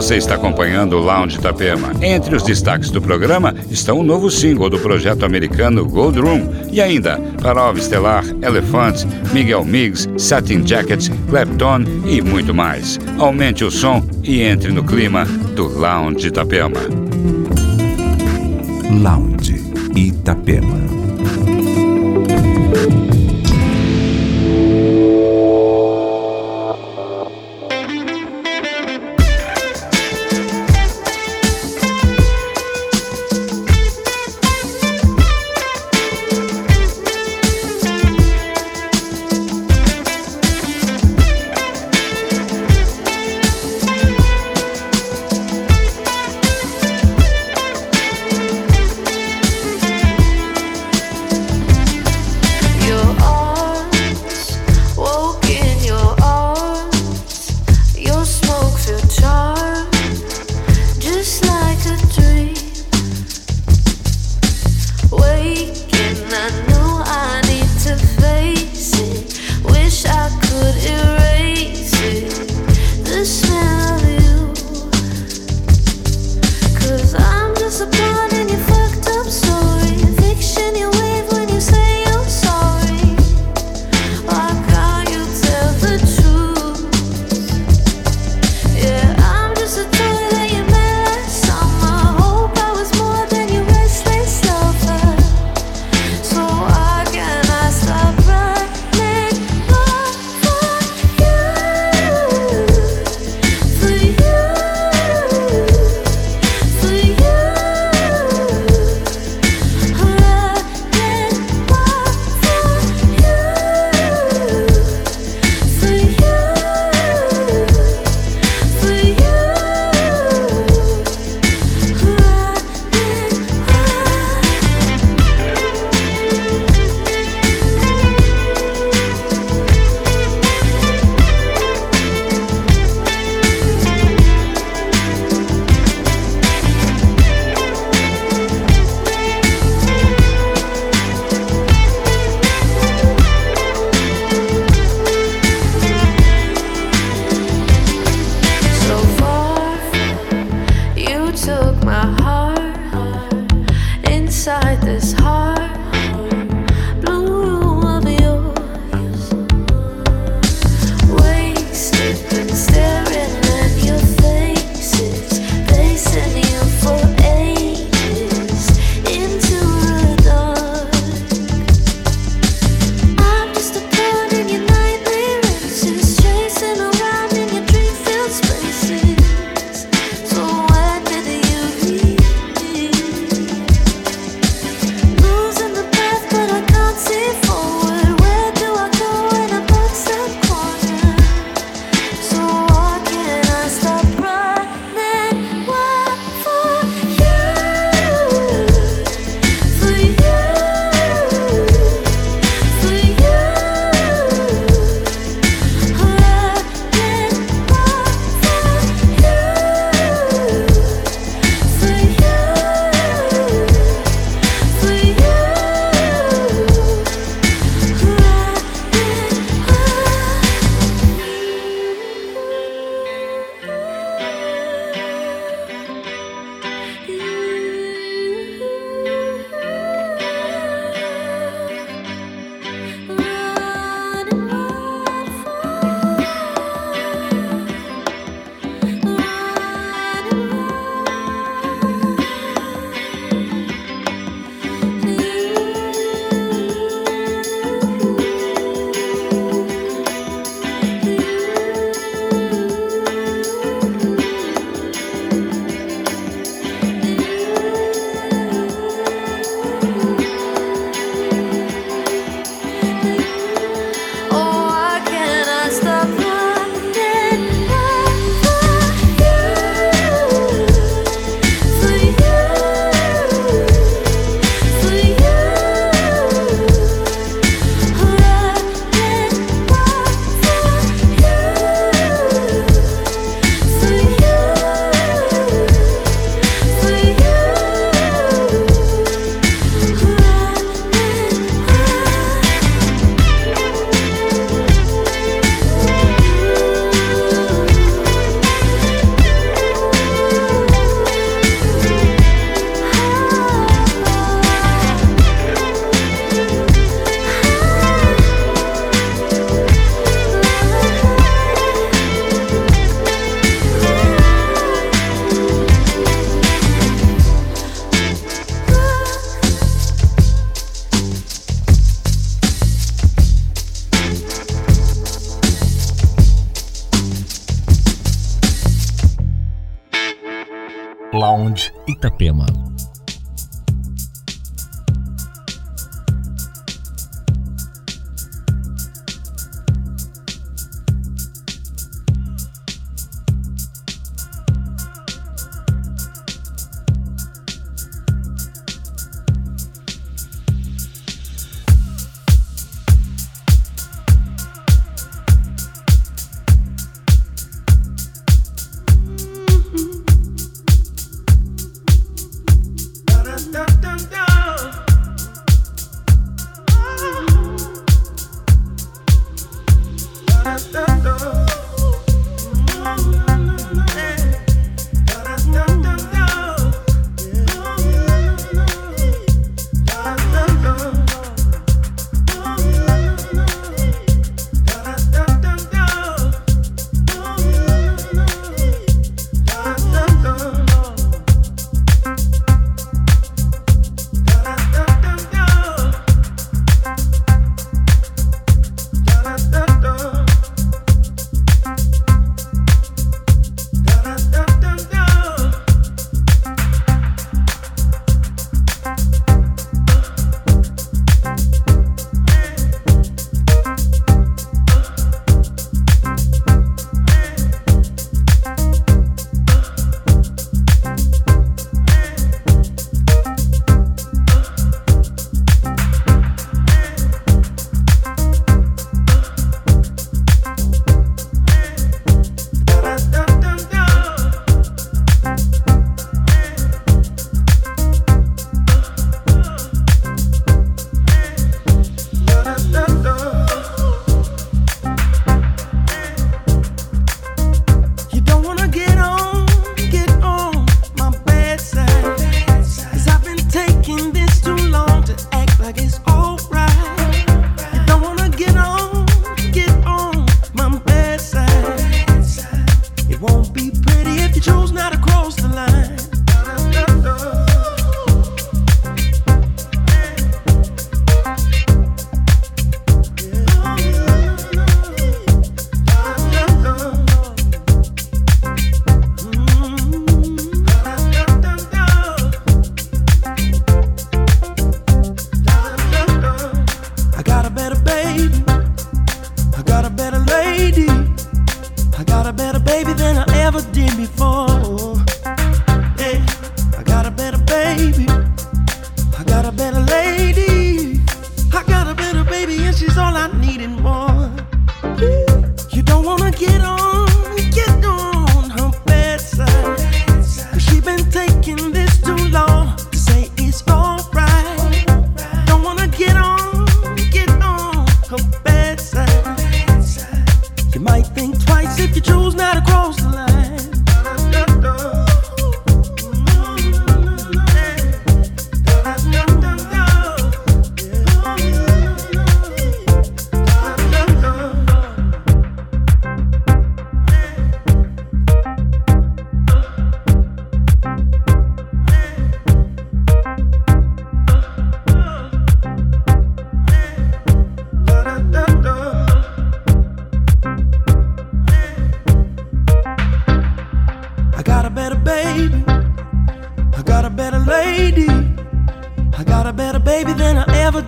Você está acompanhando o Lounge Itapema. Entre os destaques do programa estão o novo single do projeto americano Gold Room e ainda Parov Estelar, Elephant, Miguel Miggs, Satin Jacket, Clapton e muito mais. Aumente o som e entre no clima do Lounge Itapema. Lounge Itapema.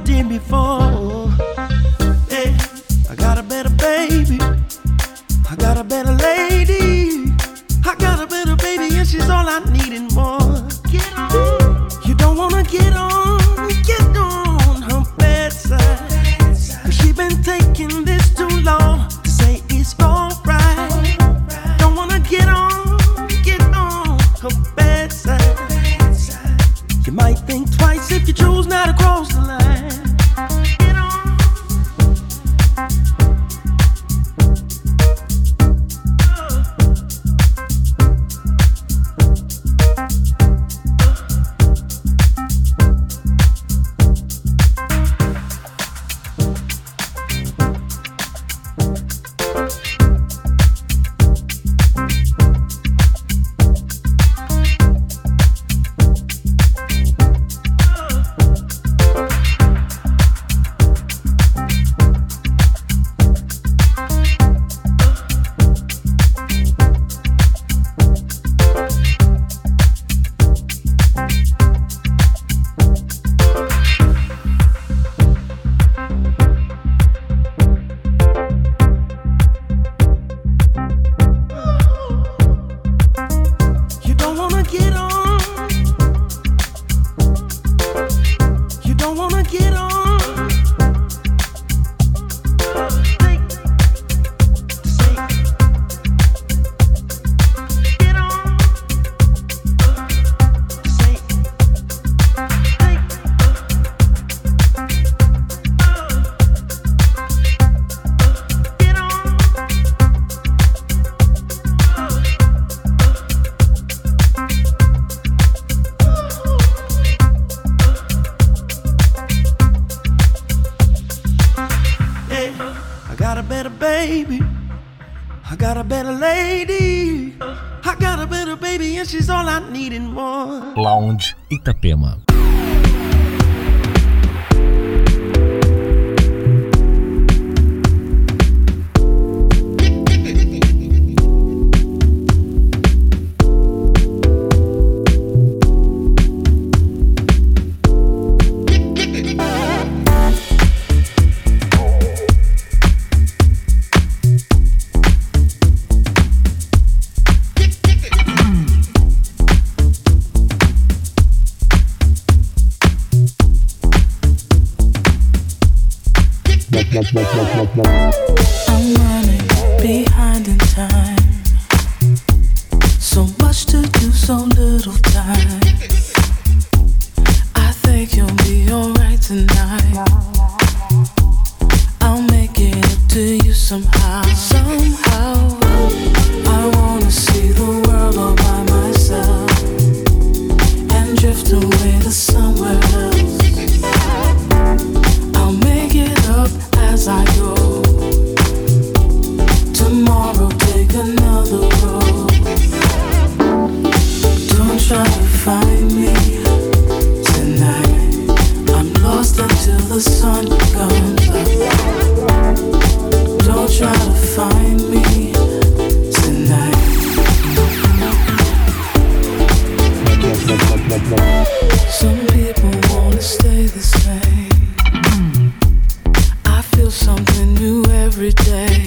did before. I got a better baby. I got a better. baby. I got a better lady. I got a better baby and she's all I need and more. Lounge Itapema. every day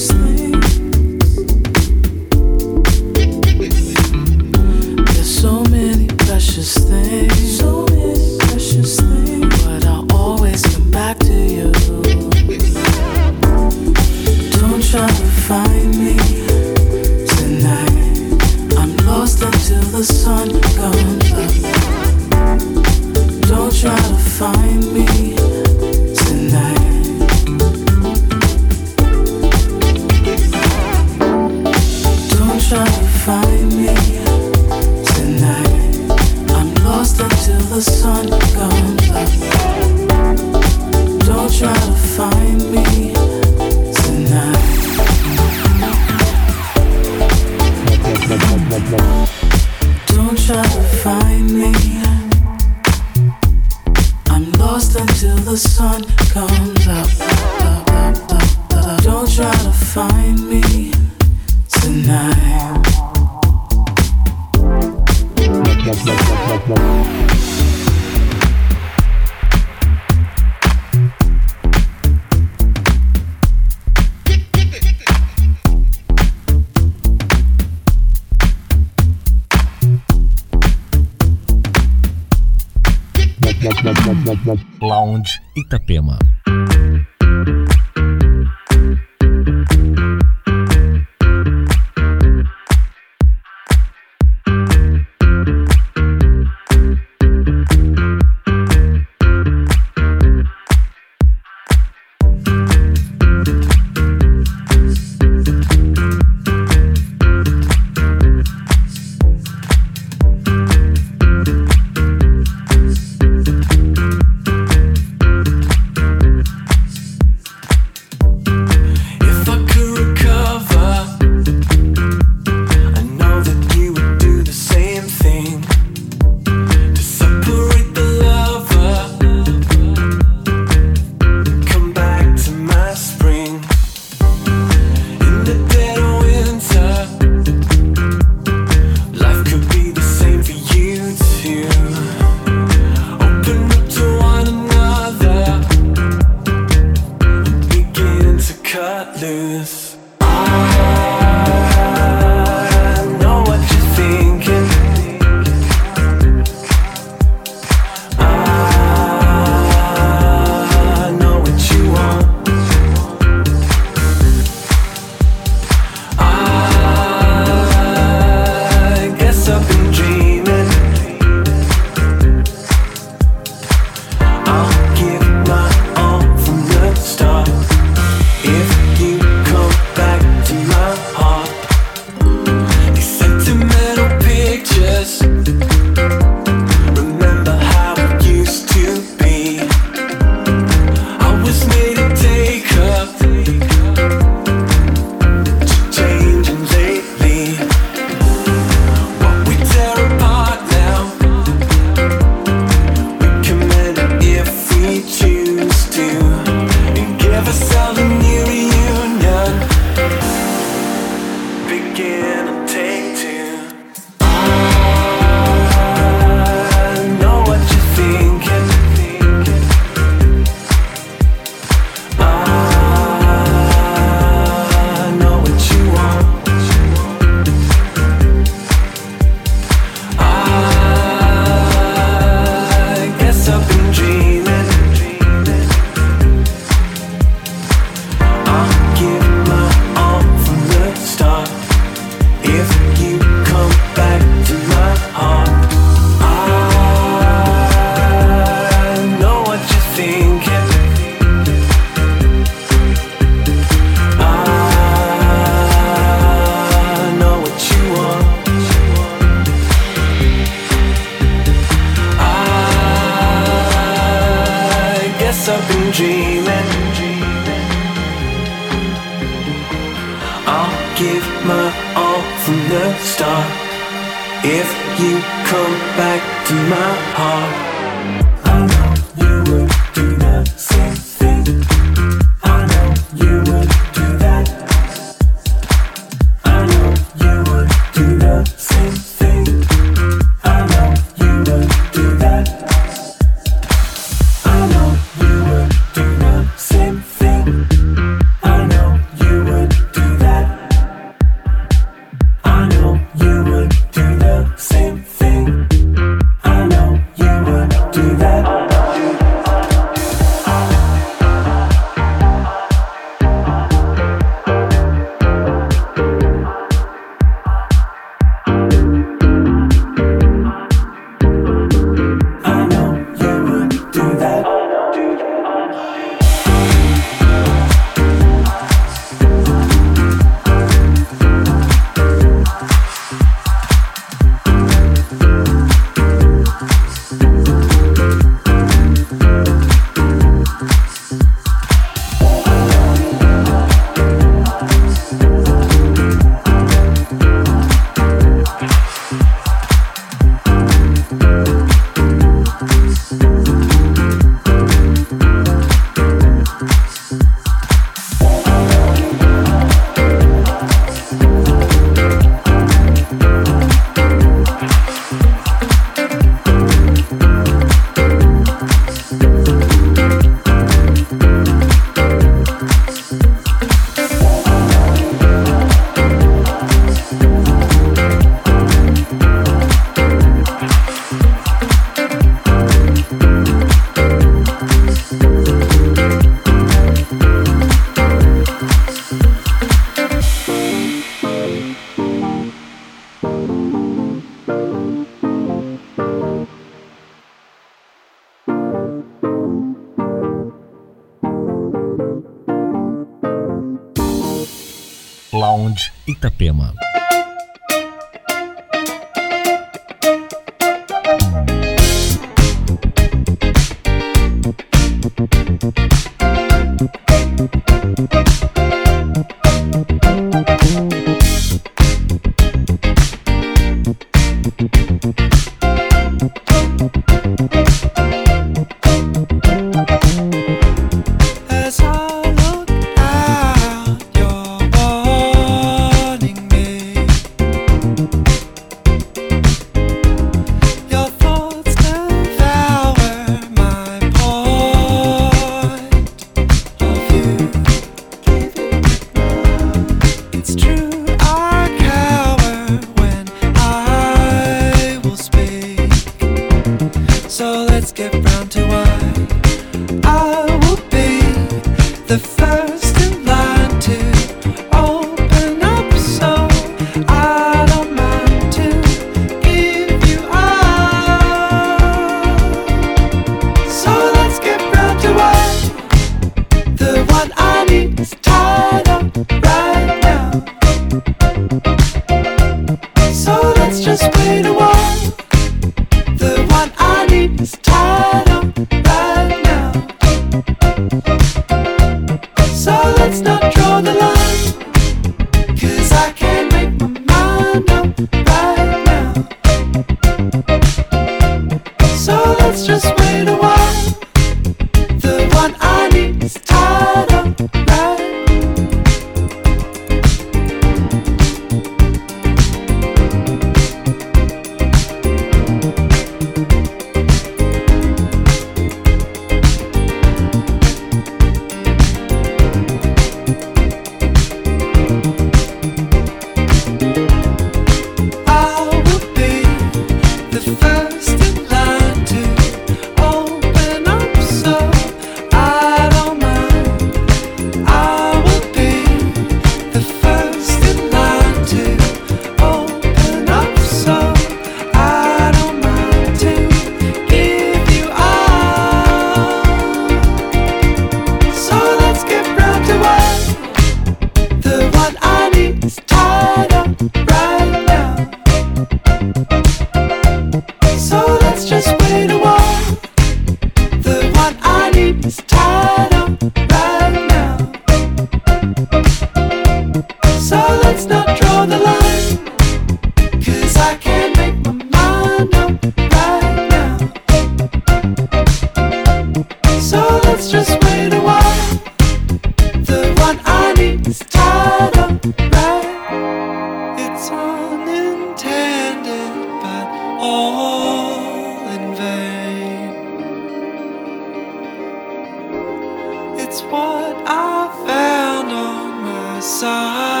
side.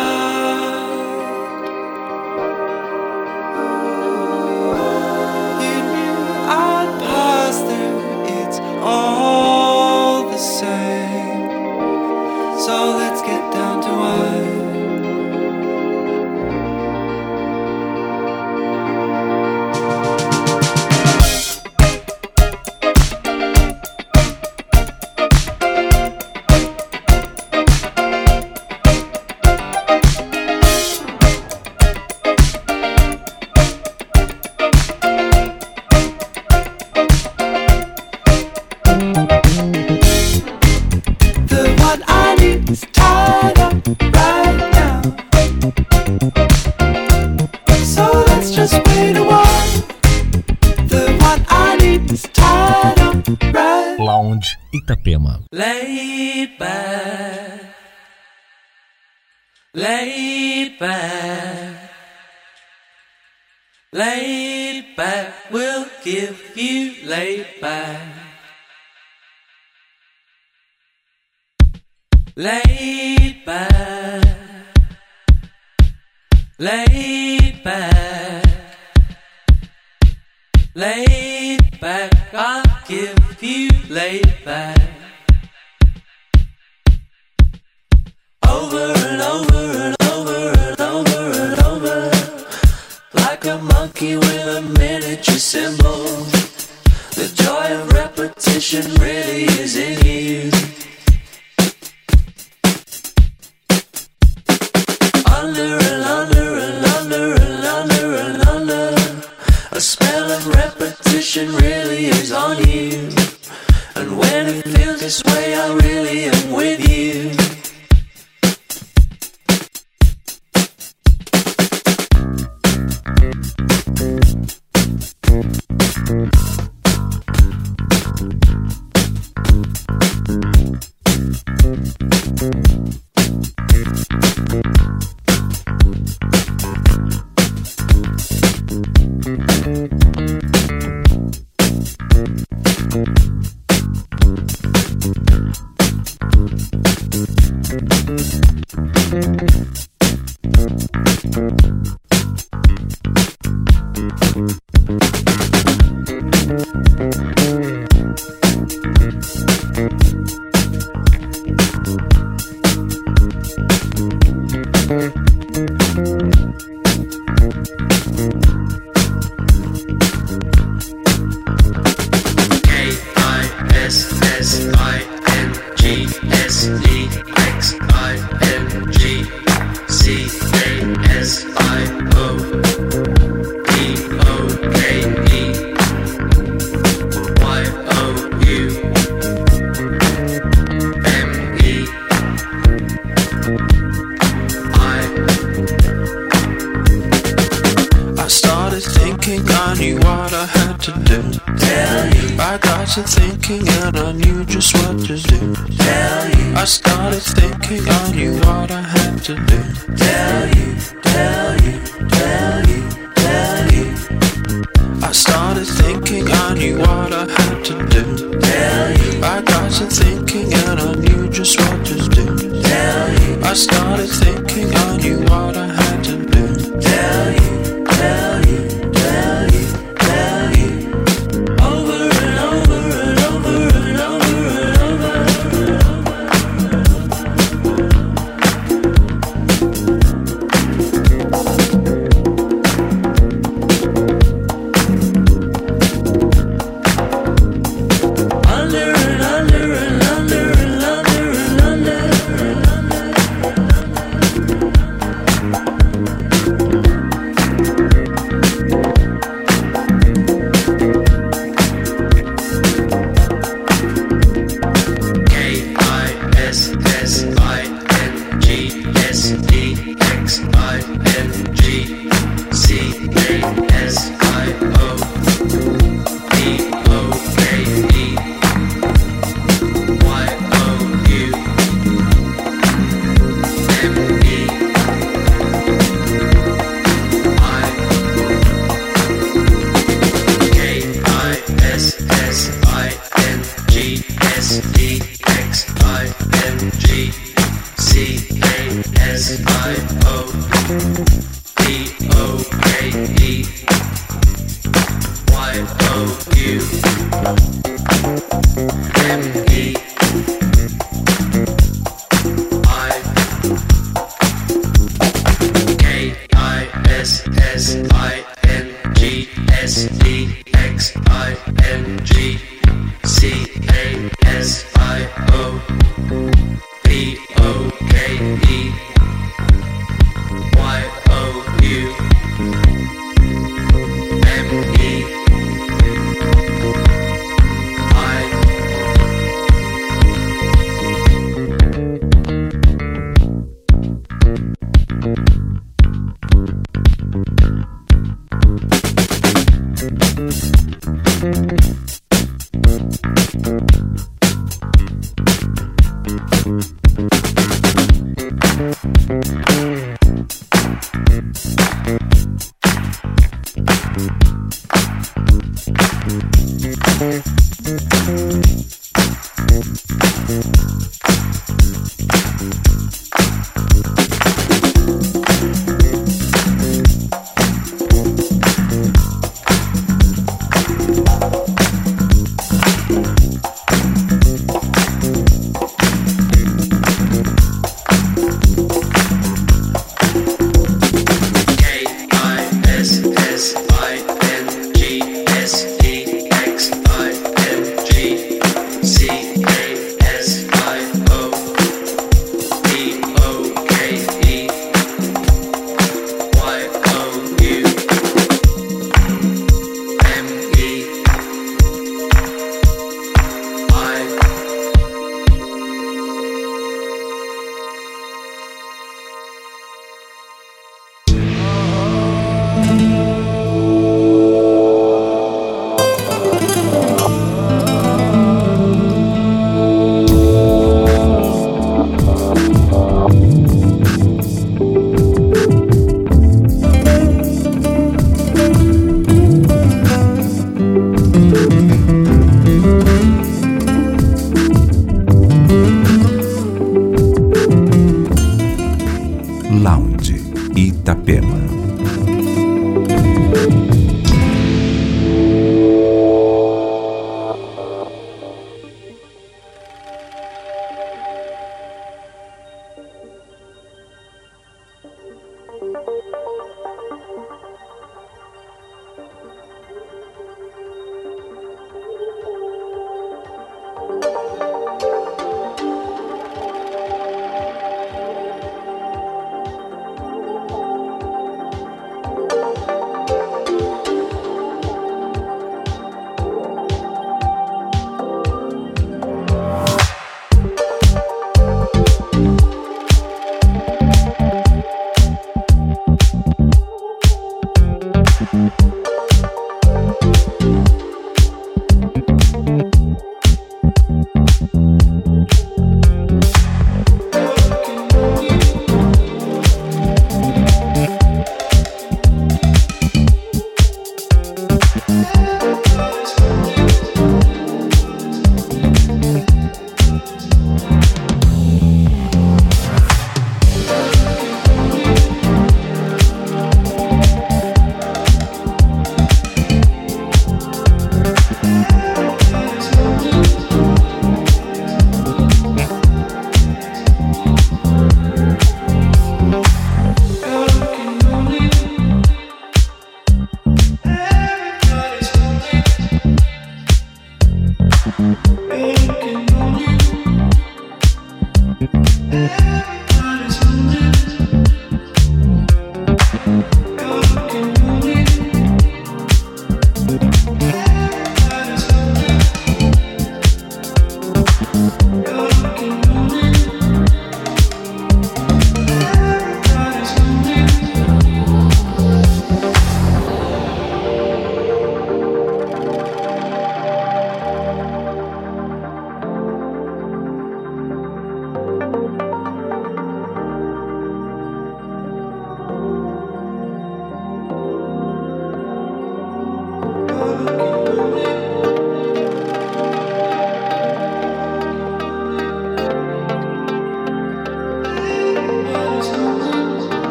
And when it feels this way, I really am with you.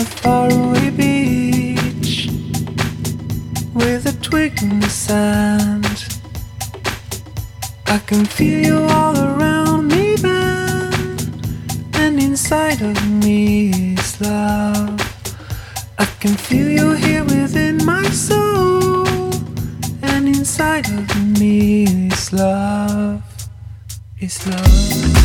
a faraway beach with a twig in the sand. I can feel you all around me, man, and inside of me is love. I can feel you here within my soul, and inside of me is love, is love.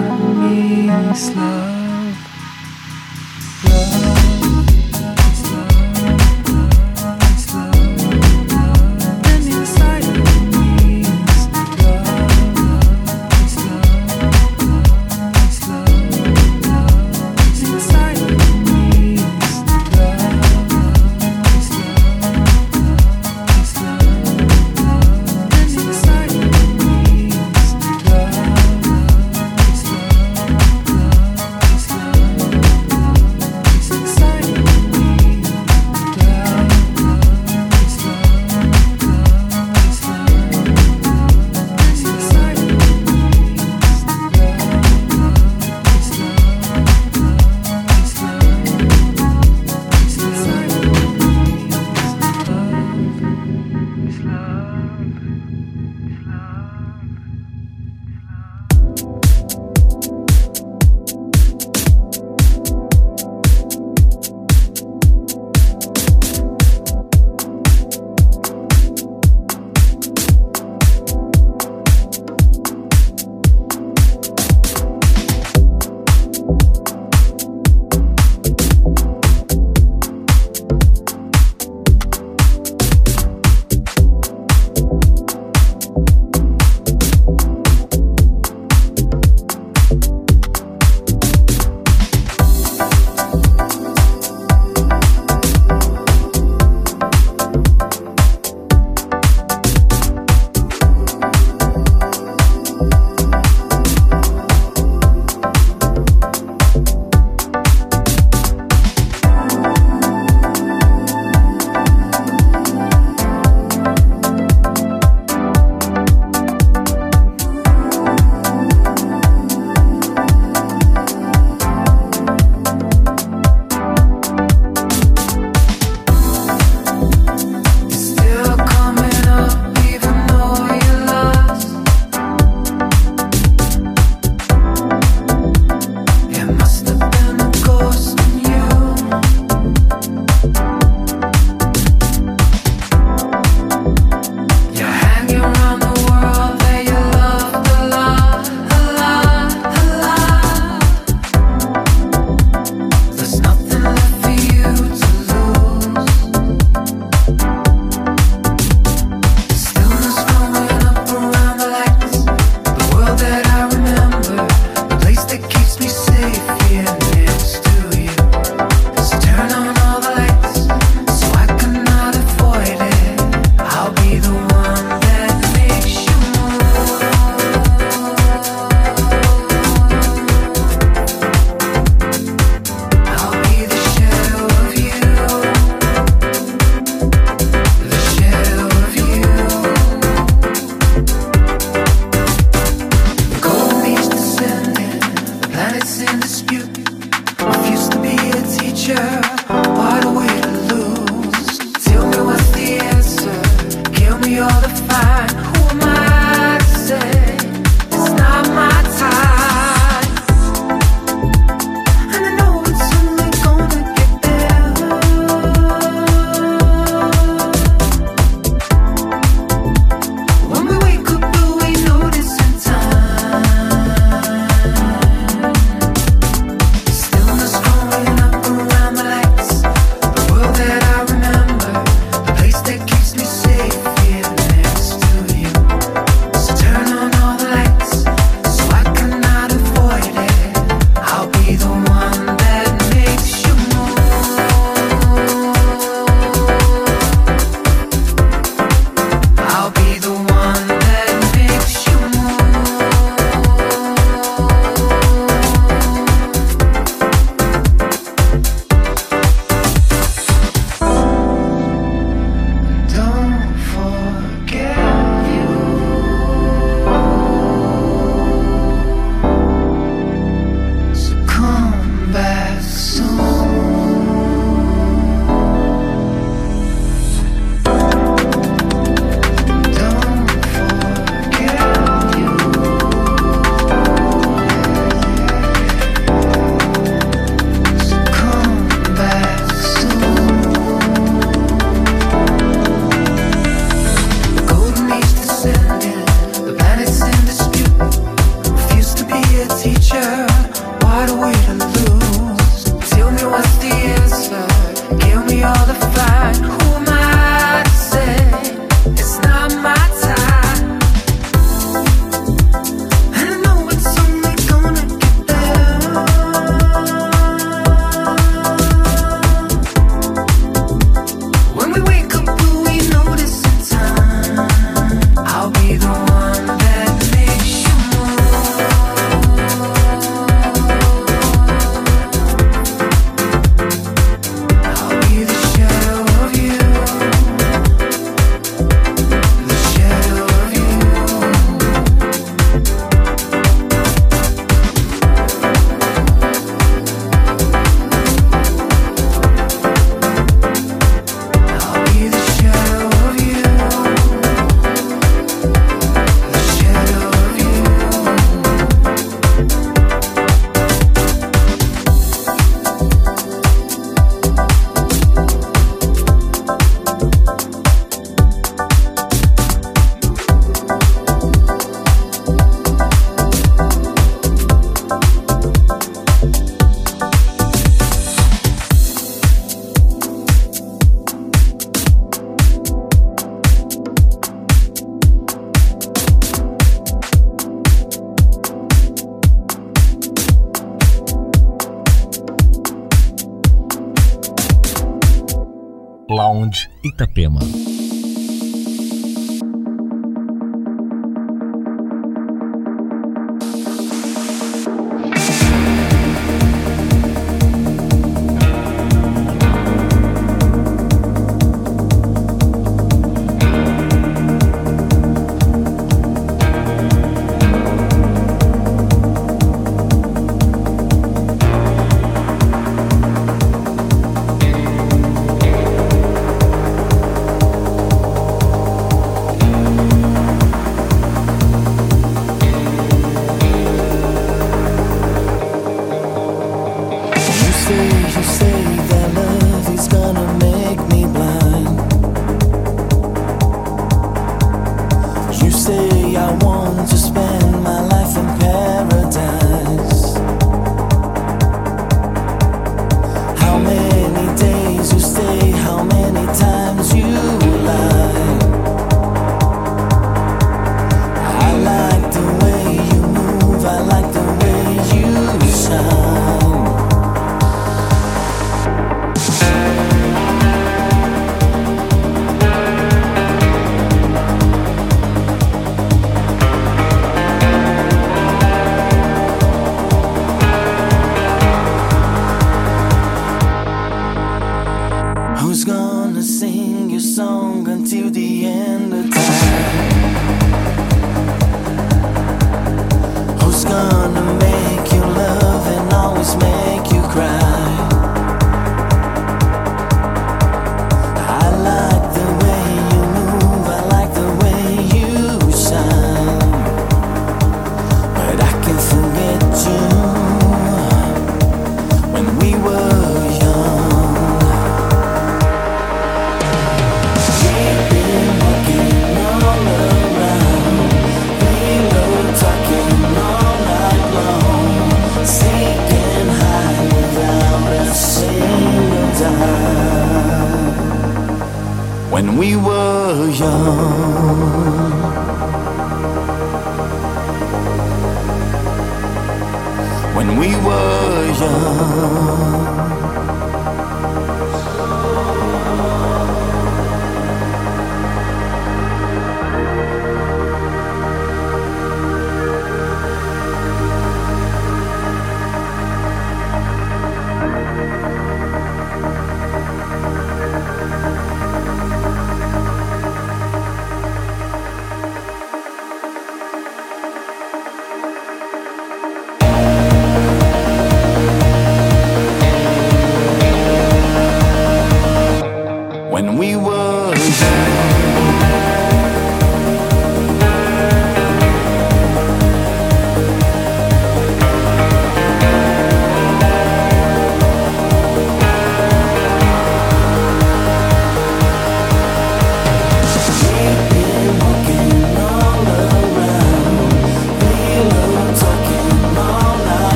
me slow.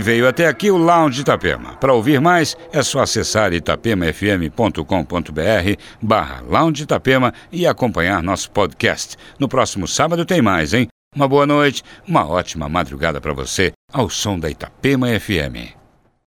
Veio até aqui o Lounge Itapema. Para ouvir mais, é só acessar itapemafm.com.br barra Lounge Itapema e acompanhar nosso podcast. No próximo sábado tem mais, hein? Uma boa noite, uma ótima madrugada para você, ao som da Itapema FM.